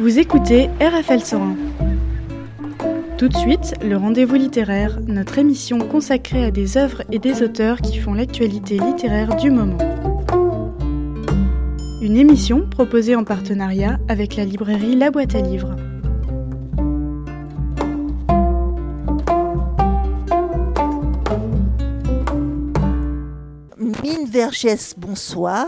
Vous écoutez RFL 101. Tout de suite, le rendez-vous littéraire, notre émission consacrée à des œuvres et des auteurs qui font l'actualité littéraire du moment. Une émission proposée en partenariat avec la librairie La Boîte à Livres. Vergès, bonsoir.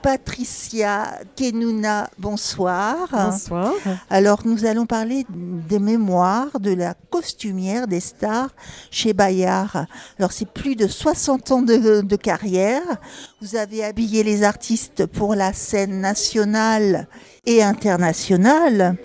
Patricia Kenuna, bonsoir. Bonsoir. Alors, nous allons parler des mémoires de la costumière des stars chez Bayard. Alors, c'est plus de 60 ans de, de carrière. Vous avez habillé les artistes pour la scène nationale et internationale.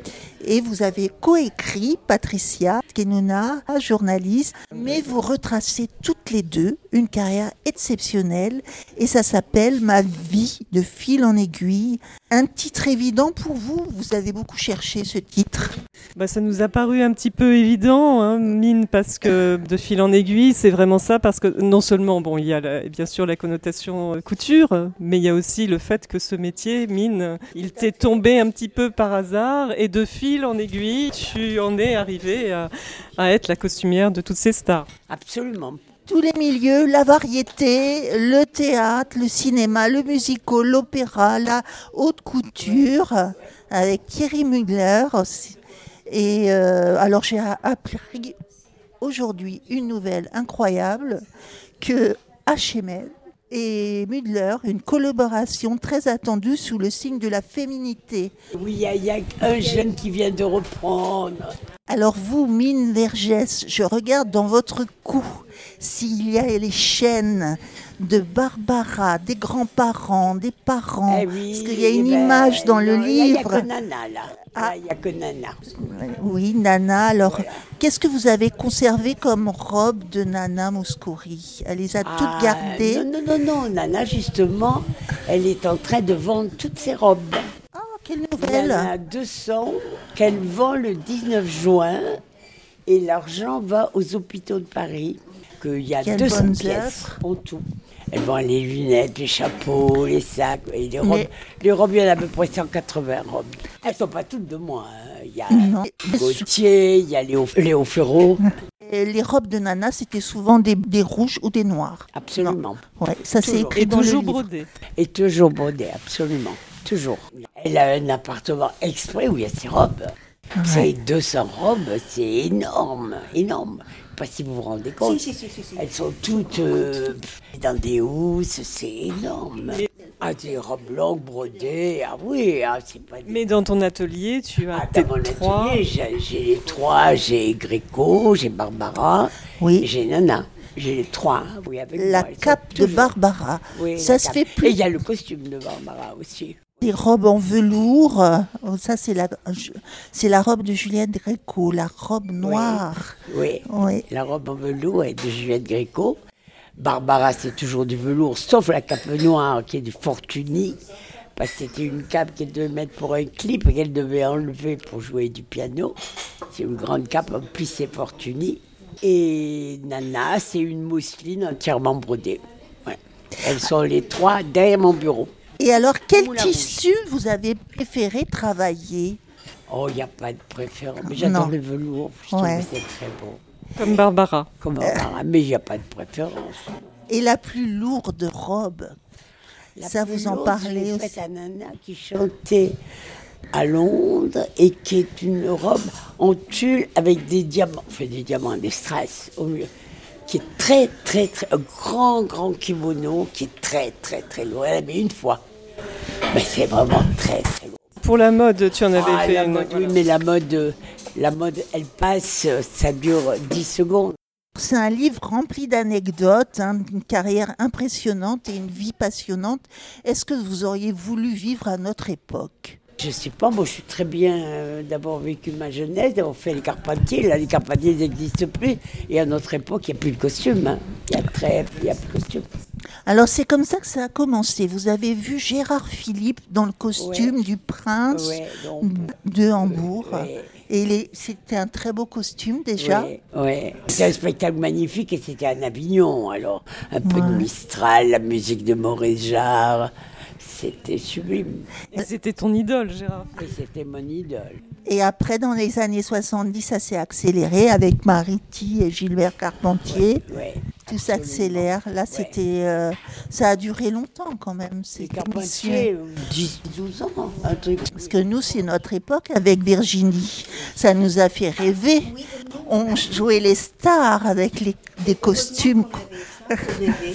Et vous avez coécrit, Patricia Kenuna, journaliste, mais vous retracez toutes les deux une carrière exceptionnelle et ça s'appelle Ma vie de fil en aiguille. Un titre évident pour vous Vous avez beaucoup cherché ce titre bah, Ça nous a paru un petit peu évident, hein, mine, parce que de fil en aiguille, c'est vraiment ça, parce que non seulement, bon, il y a la, bien sûr la connotation euh, couture, mais il y a aussi le fait que ce métier, mine, il t'est tombé un petit peu par hasard, et de fil en aiguille, tu en es arrivé à, à être la costumière de toutes ces stars. Absolument. Tous les milieux, la variété, le théâtre, le cinéma, le musical, l'opéra, la haute couture, avec Thierry Mugler. Et euh, alors j'ai appris aujourd'hui une nouvelle incroyable que HML et Mudler, une collaboration très attendue sous le signe de la féminité. Oui, il y, a un jeune qui vient de reprendre. Alors vous, Mine Vergès, je regarde dans votre cou s'il y a les chaînes de Barbara, des grands-parents, des parents. Eh oui, parce qu'il y a une ben, image dans le livre. Il n'y a que Nana là. Ah. Il n'y a que Nana. Oui, Nana. Alors, voilà. qu'est-ce que vous avez conservé comme robe de Nana Mouskouri? Elle les a ah, toutes gardées? Non, non, non, non. Nana, justement, elle est en train de vendre toutes ses robes. Ah, quelle nouvelle Il y en a 200 qu'elle vend le 19 juin et l'argent va aux hôpitaux de Paris. Qu'il y a Quelle 200 bonne pièces en tout. Elle vend les lunettes, les chapeaux, les sacs, et les robes. Mais- Les robes, il y en a à peu près 180 robes. Elles sont pas toutes de moi. hein. Il y a Non. Gauthier, il y a Léo, Léo Ferraud. Et Les robes de Nana, c'était souvent des, des rouges ou des noirs. Absolument. Ouais, ça c'est Toujours. écrit Et dans toujours le livre. brodé. Et toujours brodé, absolument. Toujours. Elle a un appartement exprès où il y a ses robes. C'est 200 robes, c'est énorme, énorme. Je sais pas si vous vous rendez compte. Elles sont toutes euh, dans des housses, c'est énorme. Ah, des robes longues brodées, ah oui, ah, c'est pas des... Mais dans ton atelier, tu as Ah, tes dans mon trois. atelier, j'ai les trois, j'ai Gréco, j'ai Barbara, Oui. et j'ai Nana. J'ai les trois, oui, avec La moi. Cape de toujours- Barbara. Oui, ça se cape. fait Et plus. il y a le costume de Barbara aussi. Des robes en velours. euh, Ça c'est la, c'est la robe de Juliette Gréco, la robe noire. Oui. Oui. La robe en velours est de Juliette Gréco. Barbara, c'est toujours du velours, sauf la cape noire qui est du Fortuny. Parce que c'était une cape qu'elle devait mettre pour un clip et qu'elle devait enlever pour jouer du piano. C'est une grande cape en plissé Fortuny. Et Nana, c'est une mousseline entièrement brodée. Ouais. Elles sont les trois derrière mon bureau. Et alors, quel Moulin tissu vous avez préféré travailler Oh, il n'y a pas de préférence. Mais j'adore le velours. Je trouve Ouais. que c'est très beau. Comme Barbara. Comme Barbara, mais il n'y a pas de préférence. Et la plus lourde robe La Ça, plus vous en lourde, parlez aussi. à Nana qui chantait à Londres et qui est une robe en tulle avec des diamants, enfin des diamants, des strass au mieux, qui est très, très, très, un grand, grand kimono qui est très, très, très lourd. Elle l'a mis une fois. Mais c'est vraiment très, très lourd. Pour la mode, tu en avais Ah, fait une. mode, oui, mais la mode, la mode, elle passe, ça dure 10 secondes. C'est un livre rempli d'anecdotes, hein, une carrière impressionnante et une vie passionnante. Est-ce que vous auriez voulu vivre à notre époque? Je sais pas, moi je suis très bien euh, d'avoir vécu ma jeunesse, d'avoir fait les Carpentiers. Là, les Carpentiers n'existent plus. Et à notre époque, il n'y a plus de costume. hein. Il y a très, il y a plus de costume. Alors c'est comme ça que ça a commencé. Vous avez vu Gérard Philippe dans le costume du prince Ouais, donc, de Hambourg. Ouais. Et c'était un très beau costume déjà. ouais. C'est un spectacle magnifique et c'était à Avignon. Alors, un peu de Mistral, la musique de Maurice Jarre. C'était sublime. Et c'était ton idole, Gérard. Et c'était mon idole. Et après, dans les années 70, ça s'est accéléré avec Mariti et Gilbert Carpentier. Ouais. Tout s'accélère. Là, c'était, euh, ça a duré longtemps quand même. C'est Carpentier, émission. 10, 12 ans, un truc. Parce que nous, c'est notre époque avec Virginie. Ça nous a fait rêver. On jouait les stars avec les, des costumes.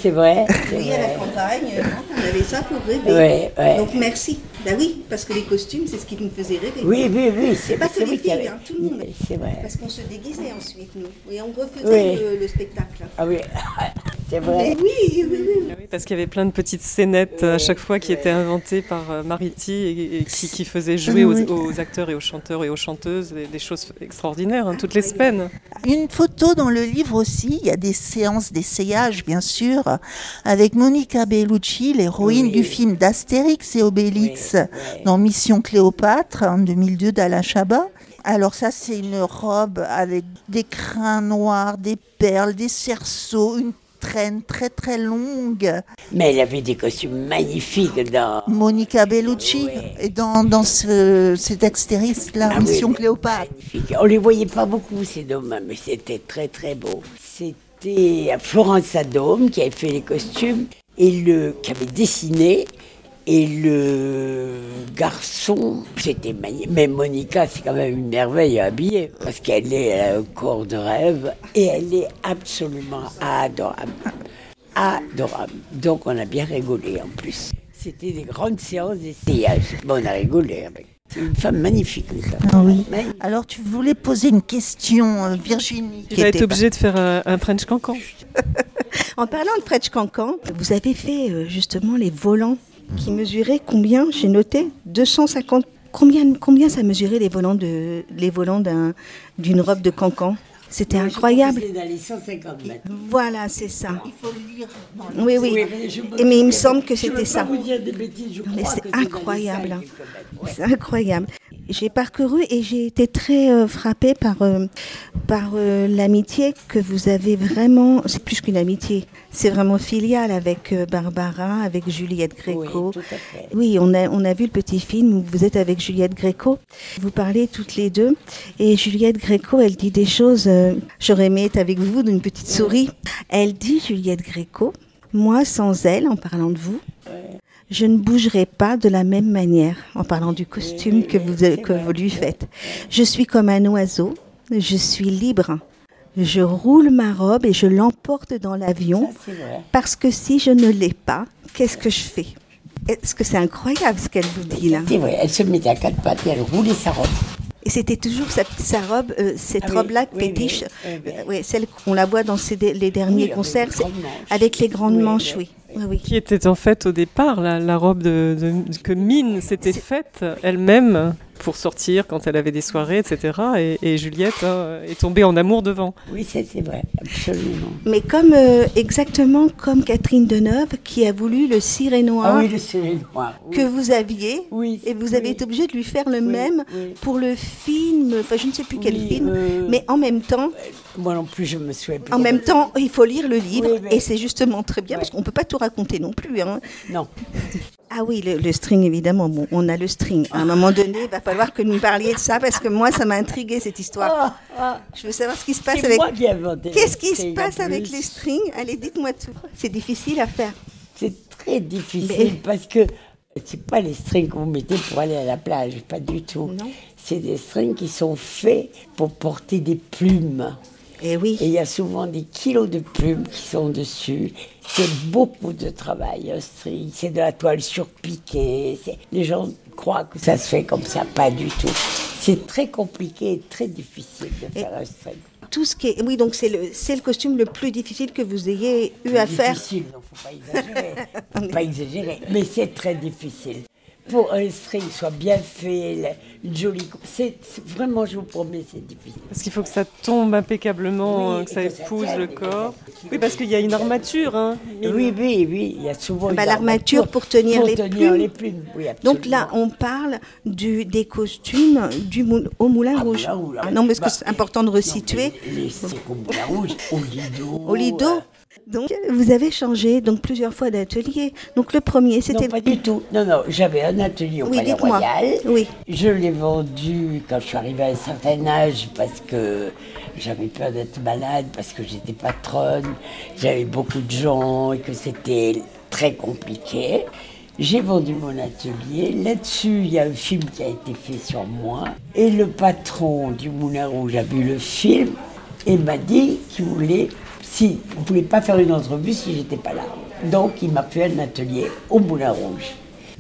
C'est vrai, Oui, à la campagne, on avait ça pour rêver. Donc merci. Ben oui, parce que les costumes, c'est ce qui nous faisait rêver. Oui, oui, oui, c'est Pas que les filles, avait- hein, tout le monde. C'est vrai. Parce qu'on se déguisait ensuite, nous. Et on refaisait le spectacle. Ah oui, c'est Mais vrai. oui, oui, oui. Ah oui, parce qu'il y avait plein de petites scénettes à chaque fois qui étaient inventées par euh, Mariti et, et qui, qui faisaient jouer aux, acteurs et aux chanteurs et aux chanteuses des, des choses extraordinaires hein, toutes les semaines. Une photo dans le livre aussi, il y a des séances d'essayage, bien sûr, avec Monica Bellucci, l'héroïne Oui. du film d'Astérix et Obélix, Oui, oui. dans Mission Cléopâtre, en 2002 d'Alain Chabat. Alors ça, c'est une robe avec des crins noirs, des perles, des cerceaux, une traîne très très longue. Mais elle avait des costumes magnifiques dans. Monica Bellucci Ouais. est dans, dans ce, cet Astérix-là, Ah Mission Cléopâtre. magnifiques. On les voyait pas beaucoup, ces dames, mais c'était très très beau. C'était Florence Sadome qui avait fait les costumes et le qui avait dessiné. Et le garçon, c'était magnifique. Mais Monica, c'est quand même une merveille à habiller parce qu'elle est elle a un corps de rêve et elle est absolument adorable. Adorable. Donc on a bien rigolé en plus. C'était des grandes séances d'essayage. Bon, on a rigolé avec. C'est une femme magnifique, ça. Ah oui. Magnifique. Alors tu voulais poser une question, euh, Virginie. Tu qui vas était être obligé de faire un, un French cancan. En parlant de French Cancan, vous avez fait euh, justement les volants qui mesuraient combien J'ai noté 250. Combien, combien ça mesurait les volants de les volants d'un d'une robe de cancan C'était Moi, incroyable. crois que c'est dans les 150 mètres. Voilà, c'est ça. Il faut le lire. Oui, oui. mais il me semble que c'était ça. vous dire des bêtises, je Mais c'est que incroyable, hein. ouais. C'est incroyable. J'ai parcouru et j'ai été très euh, frappée par, euh, par euh, l'amitié que vous avez vraiment. C'est plus qu'une amitié, c'est vraiment filial avec euh, Barbara, avec Juliette Oui, Gréco. tout à fait. Oui, on a, on a vu le petit film où vous êtes avec Juliette Gréco. Vous parlez toutes les deux. Et Juliette Gréco, elle dit des choses. J'aurais aimé être avec vous d'une petite souris. Elle dit, Juliette Gréco, moi sans elle, en parlant de vous, je ne bougerai pas de la même manière, en parlant du costume que vous, que vous lui faites. Je suis comme un oiseau, je suis libre. Je roule ma robe et je l'emporte dans l'avion. Parce que si je ne l'ai pas, qu'est-ce que je fais? Est-ce que c'est incroyable ce qu'elle vous dit là? C'est vrai, elle se mettait à quatre pattes et elle roulait sa robe. Et c'était toujours sa, sa robe, euh, cette Ah oui, robe-là oui, fétiche, oui, euh, celle qu'on la voit dans ses les derniers concerts, avec les grandes manches, oui, oui, oui. Qui était en fait au départ la, la robe de, de- que Mine s'était faite elle-même pour sortir quand elle avait des soirées, etc. Et, et Juliette hein, est tombée en amour devant. Oui, c'est vrai, absolument. Mais comme euh, exactement comme Catherine Deneuve qui a voulu le ciré noir Ah oui, le soleil noir. Oui. que vous aviez, Oui, et vous avez oui. été obligé de lui faire le Oui, même oui. pour le film, enfin je ne sais plus quel Oui, film, euh, mais en même temps, Moi non plus, je me souviens plus. en même temps, il faut lire le livre Oui, mais- et c'est justement très bien Ouais. parce qu'on peut pas tout raconter non plus. Hein. Non. Ah oui, le, le string, évidemment. Bon, on a le string. À un moment donné, il va falloir que nous parliez de ça parce que moi, ça m'a intrigué cette histoire. Ah, ah, Je veux savoir ce qui se passe c'est avec. moi qui ai inventé. Qu'est-ce qui se passe avec les strings Allez, dites-moi tout. C'est difficile à faire. C'est très difficile Mais- parce que c'est pas les strings que vous mettez pour aller à la plage, pas du tout. Non. C'est des strings qui sont faits pour porter des plumes. Eh oui. Et il y a souvent des kilos de plumes qui sont dessus. C'est beaucoup de travail, un string. C'est de la toile surpiquée. Les gens croient que ça se fait comme ça, pas du tout. C'est très compliqué et très difficile de faire un string. Tout ce qui est. Oui, donc c'est le, c'est le costume le plus difficile que vous ayez eu à faire. difficile, non, faut pas exagérer. faut pas exagérer, mais c'est très difficile. Pour un string soit bien fait, une jolie. C'est c'est- vraiment, je vous promets, c'est difficile. Parce qu'il faut que ça tombe impeccablement, Oui, euh, que ça et que ça épouse le corps. Oui, parce qu'il y a une armature. Hein. Oui, oui, oui, il y a souvent. Bah, une l'armature pour tenir pour les tenir plumes. les plumes. Oui. Donc là, on parle du, des costumes du moul- au Moulin Ah, Rouge. Moulin Rouge, Ah non, parce bah, que c'est important de resituer. mais les- C'est comme la rouge, au lido. Au lido euh, Donc, vous avez changé donc plusieurs fois d'atelier. Donc, le premier, c'était. Non, pas du tout. Non, non, j'avais un atelier au Oui, Palais. Royal. Oui. Je l'ai vendu quand je suis arrivée à un certain âge parce que j'avais peur d'être malade, parce que j'étais patronne, j'avais beaucoup de gens et que c'était très compliqué. J'ai vendu mon atelier. Là-dessus, il y a un film qui a été fait sur moi. Et le patron du Moulin Rouge a vu le film et m'a dit qu'il voulait, si, ne voulait pas faire une entrevue si j'étais pas là. Donc, il m'a fait un atelier au Moulin Rouge.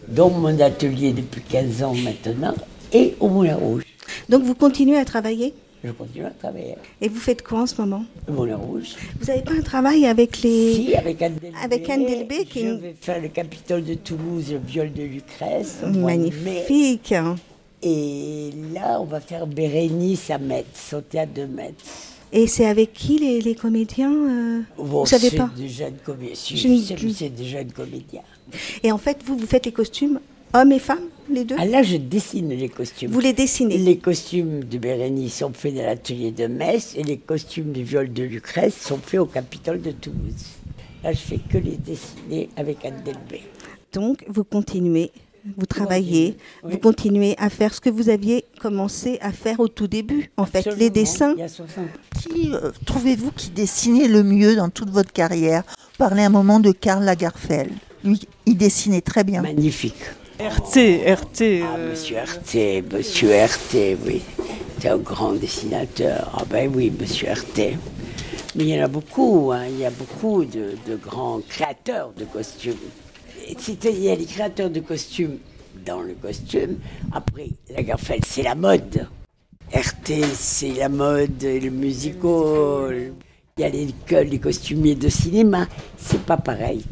Donc, mon atelier depuis 15 ans maintenant est au Moulin Rouge. Donc, vous continuez à travailler? Je continue à travailler Et vous faites quoi en ce moment? Au Moulin Rouge. Vous n'avez pas un travail avec les. Si, avec Anne Delbé. Avec Anne Delbé, qui Je vais faire le Capitole de Toulouse, le viol de Lucrèce. Magnifique. Et là, on va faire Bérénice à Metz, au théâtre de Metz. Et c'est avec qui les, les comédiens euh, Bon, Vous savez pas des jeunes comédiens. Si, Je ne- c'est- c'est des jeunes comédiens. Et en fait, vous, vous faites les costumes hommes et femmes, les deux? Ah là, je dessine les costumes. Vous les dessinez? Les costumes de Bérénice sont faits dans l'atelier de Metz et les costumes du viol de Lucrèce sont faits au Capitole de Toulouse. Là, je fais que les dessiner avec Anne Delbé. Donc, vous continuez, vous travaillez, Oui. vous continuez à faire ce que vous aviez commencé à faire au tout début. En fait, les dessins. Il y a 60 Qui euh, trouvez-vous qui dessinait le mieux dans toute votre carrière? Parlez un moment de Karl Lagerfeld. Lui, il dessinait très bien. Magnifique. RT, RT. Ah, euh, monsieur RT, monsieur RT, oui. C'est un grand dessinateur. Ah ben oui, monsieur RT. Mais il y en a beaucoup, hein. il y a beaucoup de, de grands créateurs de costumes. C'est- Il y a les créateurs de costumes dans le costume. Après, Lagerfeld, c'est la mode. RT, c'est la mode, le musical. Il y a les, les costumiers de cinéma. C'est pas pareil.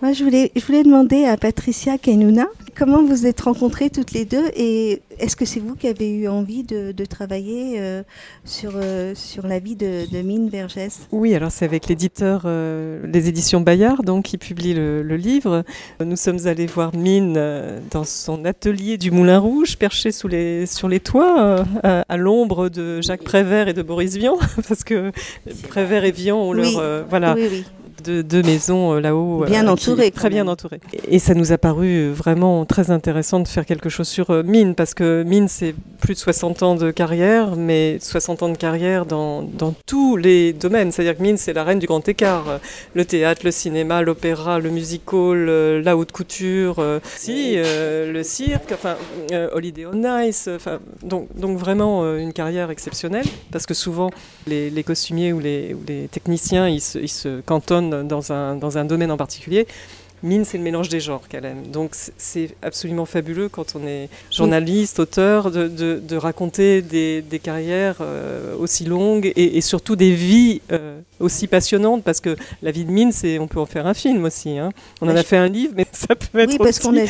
Moi, je voulais, je voulais demander à Patricia Kenuna comment vous êtes rencontrées toutes les deux et est-ce que c'est vous qui avez eu envie de, de travailler euh, sur, euh, sur la vie de, de Mine Vergès? Oui, alors c'est avec l'éditeur, euh, les éditions Bayard, donc qui publie le, le livre. Nous sommes allés voir Mine euh, dans son atelier du Moulin Rouge, perché sous les, sur les toits, euh, à, à l'ombre de Jacques Prévert et de Boris Vian, parce que Prévert et Vian ont Oui. leur, euh, voilà, Oui, oui. Deux, deux maisons euh, là-haut. Bien qui- entourées, Très bien entourées. Et ça nous a paru vraiment très intéressant de faire quelque chose sur euh, Mine, parce que Mine, c'est plus de 60 ans de carrière, mais 60 ans de carrière dans, dans tous les domaines. C'est-à-dire que Mine, c'est la reine du grand écart. Le théâtre, le cinéma, l'opéra, le musical, euh, la haute couture, euh, si, euh, le cirque, enfin, euh, Holiday on Ice. Enfin, donc, donc vraiment euh, une carrière exceptionnelle, parce que souvent, les, les costumiers ou les, ou les techniciens, ils se, ils se cantonnent dans un, dans un domaine en particulier. Mine, c'est le mélange des genres qu'elle aime. Donc c'est absolument fabuleux quand on est journaliste, auteur, de, de- de raconter des, des carrières euh, aussi longues et, et surtout des vies euh, aussi passionnantes, parce que la vie de Mine, c'est, on peut en faire un film aussi. hein. On en a je- fait un livre, mais ça peut être Oui, parce qu'on on voit,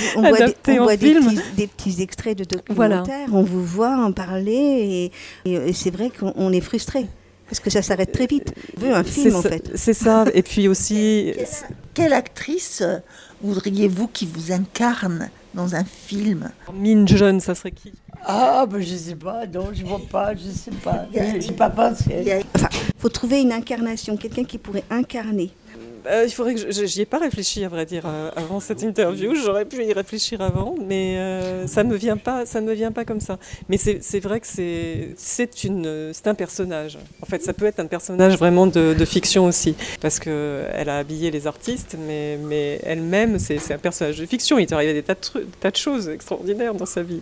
des, on en voit des film. petits, des petits extraits de Voilà. documentaires, on vous voit en parler et, c'est vrai qu'on on est frustré parce que ça s'arrête très vite. On veut un film C'est en ça- fait. C'est ça. Et puis aussi, Quelle actrice euh, voudriez-vous qui vous incarne dans un film Mine jeune, ça serait qui? Ah, ben je sais pas, non, je vois pas, je sais pas. A- J'ai pas pensé. A- faut trouver une incarnation, quelqu'un qui pourrait incarner. Euh, il faudrait que j'y ai pas réfléchi à vrai dire euh, avant cette interview. J'aurais pu y réfléchir avant, mais euh, ça me vient pas, ça ne me vient pas comme ça. Mais c'est vrai que c'est c'est une c'est un personnage. En fait, ça peut être un personnage vraiment de, de fiction aussi, parce que elle a habillé les artistes, mais mais elle-même c'est un personnage de fiction. Il est arrivé des tas de trucs, des tas de choses extraordinaires dans sa vie.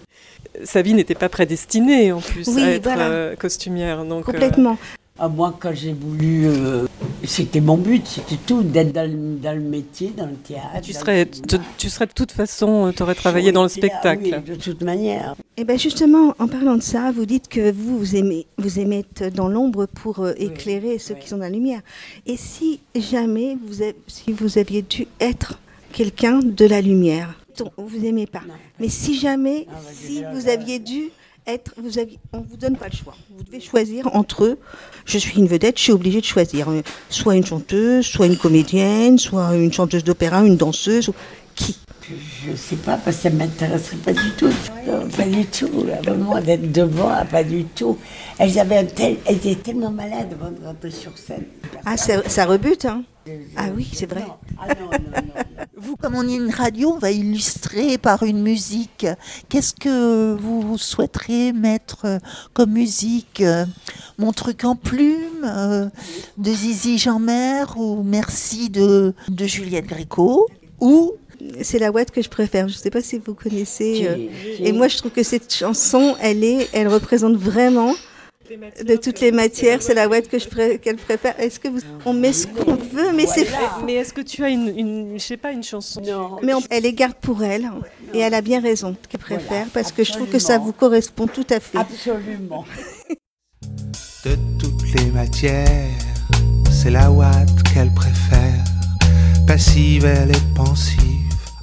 Sa vie n'était pas prédestinée en plus Oui, à être voilà. euh, costumière. Donc euh, Complètement. Ah, moi, quand j'ai voulu, euh, c'était mon but, c'était tout, d'être dans, le- dans le métier, dans le théâtre. tu serais tu, serais de toute façon, tu aurais travaillé dans le théâtre, spectacle. oui, de toute manière. Et bien justement, en parlant de ça, vous dites que vous, vous aimez, vous aimez être dans l'ombre pour euh, éclairer ceux oui. qui sont dans la lumière. Et si jamais vous, avez- si vous aviez dû être quelqu'un de la lumière, vous aimez pas, Non. mais si jamais, Ah, bah, si vous aviez dû être, vous aviez, on vous donne pas le choix. Vous devez choisir entre eux. Je suis une vedette, je suis obligée de choisir euh, soit une chanteuse, soit une comédienne, soit une chanteuse d'opéra, une danseuse. Qui Je sais pas, parce que ça m'intéresserait pas du tout. Non, pas du tout. Vraiment, d'être devant, ah, pas du tout. Elles, avaient un tel, elles étaient tellement malades avant de rentrer sur scène. Ah, ça, ça rebute, hein Ah oui, c'est vrai. Ah non, non, non, non. Vous, comme on est une radio, on va illustrer par une musique. Qu'est-ce que vous souhaiterez mettre euh, comme musique euh, Mon truc en plume euh, de Zizi Jeanmer ou Merci de, de Juliette Gréco ou C'est la ouate que je préfère. Je ne sais pas si vous connaissez. euh, Et moi, je trouve que cette chanson, elle est, elle représente vraiment de toutes les matières. C'est la ouate que je pré- qu'elle préfère. Est-ce que vous, on met ce qu'on veut, mais c'est Voilà. Mais est-ce que tu as une, une je sais pas, une chanson? Non. Mais on- elle les garde pour elle et elle a bien raison qu'elle préfère Voilà, parce que je trouve que ça vous correspond tout à fait. Absolument. de toutes les matières. C'est la ouate qu'elle préfère. Passive, elle est pensive,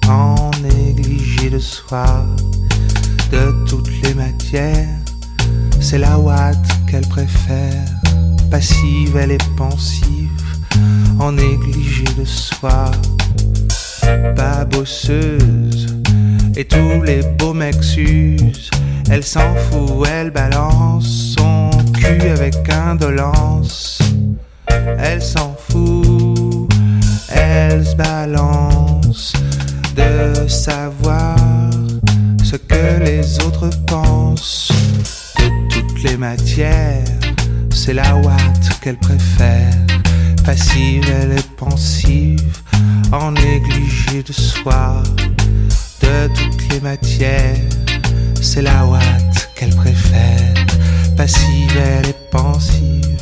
en négligé de soi. De toutes les matières, c'est la ouate qu'elle préfère. Passive, elle est pensive, en négligé de soi. Pas bosseuse, et tous les beaux mecs. Elle s'en fout, elle balance son cul avec indolence. Elle s'en fout, elle se balance de savoir ce que les autres pensent. Toutes les matières, c'est la ouate qu'elle préfère. Passive, elle est pensive, en négligé de soi. De toutes les matières, c'est la ouate qu'elle préfère. Passive, elle est pensive,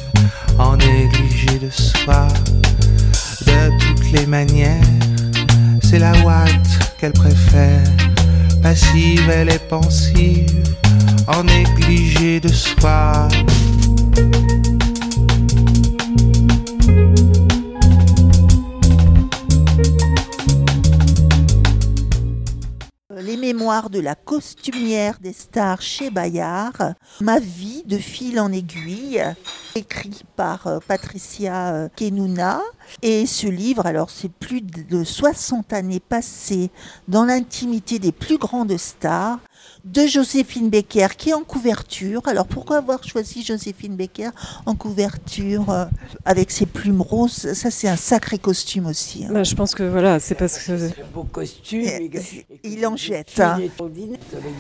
en négligé de soi. De toutes les manières, c'est la ouate qu'elle préfère. Passive, elle est pensive, en négligé de soi. Les mémoires de la costumière des stars chez Bayard, Ma vie de fil en aiguille, écrit par euh, Patricia euh, Kenuna. Et ce livre, alors c'est plus de 60 années passées dans l'intimité des plus grandes stars, de Joséphine Becker qui est en couverture. Alors pourquoi avoir choisi Joséphine Becker en couverture euh, avec ses plumes roses? Ça c'est un sacré costume aussi. hein. Bah, Je pense que voilà, c'est parce que Un beau costume. Et- et et il en jette, hein. Avec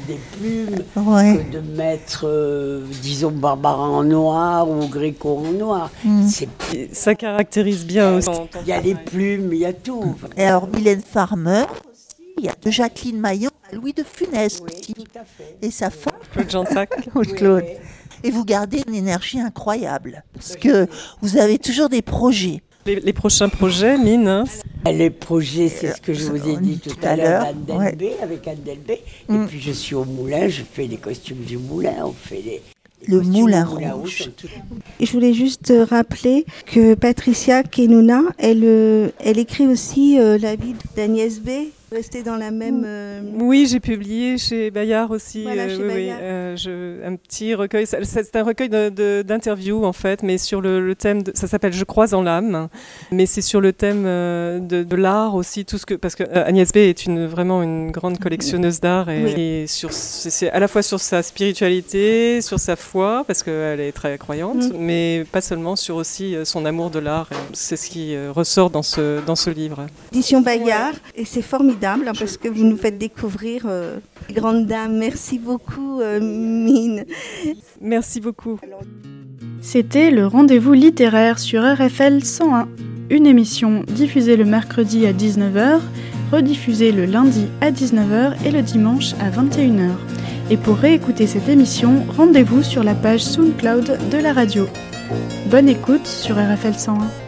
des plumes. Ouais. que de mettre, euh, disons, Barbara en noir ou Gréco en noir. Mm. C'est- ça caractérise bien aussi. Il y a les plumes, il y a tout. Et alors Mylène Farmer y a de Jacqueline Maillan à Louis de Funès aussi. tout à fait. Et sa femme, Claude Jansac. Claude. Et vous gardez une énergie incroyable. Parce que vous avez toujours des projets. Les, les prochains projets, Mine, hein, Les projets, c'est ce que je vous ai dit tout à l'heure, ouais. Avec Anne Delbé. Mm. Et puis je suis au moulin, je fais les costumes du moulin, on fait les. Le moulin rouge. je voulais juste euh, rappeler que Patricia Kenuna, elle, euh, elle écrit aussi euh, la vie d'Agnès B. Restée dans la même. euh, Oui, j'ai publié chez Bayard aussi Voilà, chez oui, oui, Bayard. euh, je- un petit recueil. C'est un recueil d'interviews en fait, mais sur le, le thème. de- ça s'appelle Je croise en l'âme, mais c'est sur le thème euh, de, de l'art aussi, tout ce que parce que euh, Agnès B est une vraiment une grande collectionneuse d'art et, Oui. et sur c'est à la fois sur sa spiritualité, sur sa foi parce qu'elle est très croyante, Mm. mais pas seulement sur aussi euh, son amour de l'art. C'est ce qui euh, ressort dans ce dans ce livre. Édition Bayard. Et c'est formidable hein, parce que vous nous faites découvrir euh, les grandes dames. Merci beaucoup, euh, Mine. Merci beaucoup. C'était le rendez-vous littéraire sur RFL 101, une émission diffusée le mercredi à 19h, rediffusée le lundi à 19h et le dimanche à 21h. Et pour réécouter cette émission, rendez-vous sur la page SoundCloud de la radio. Bonne écoute sur RFL 101.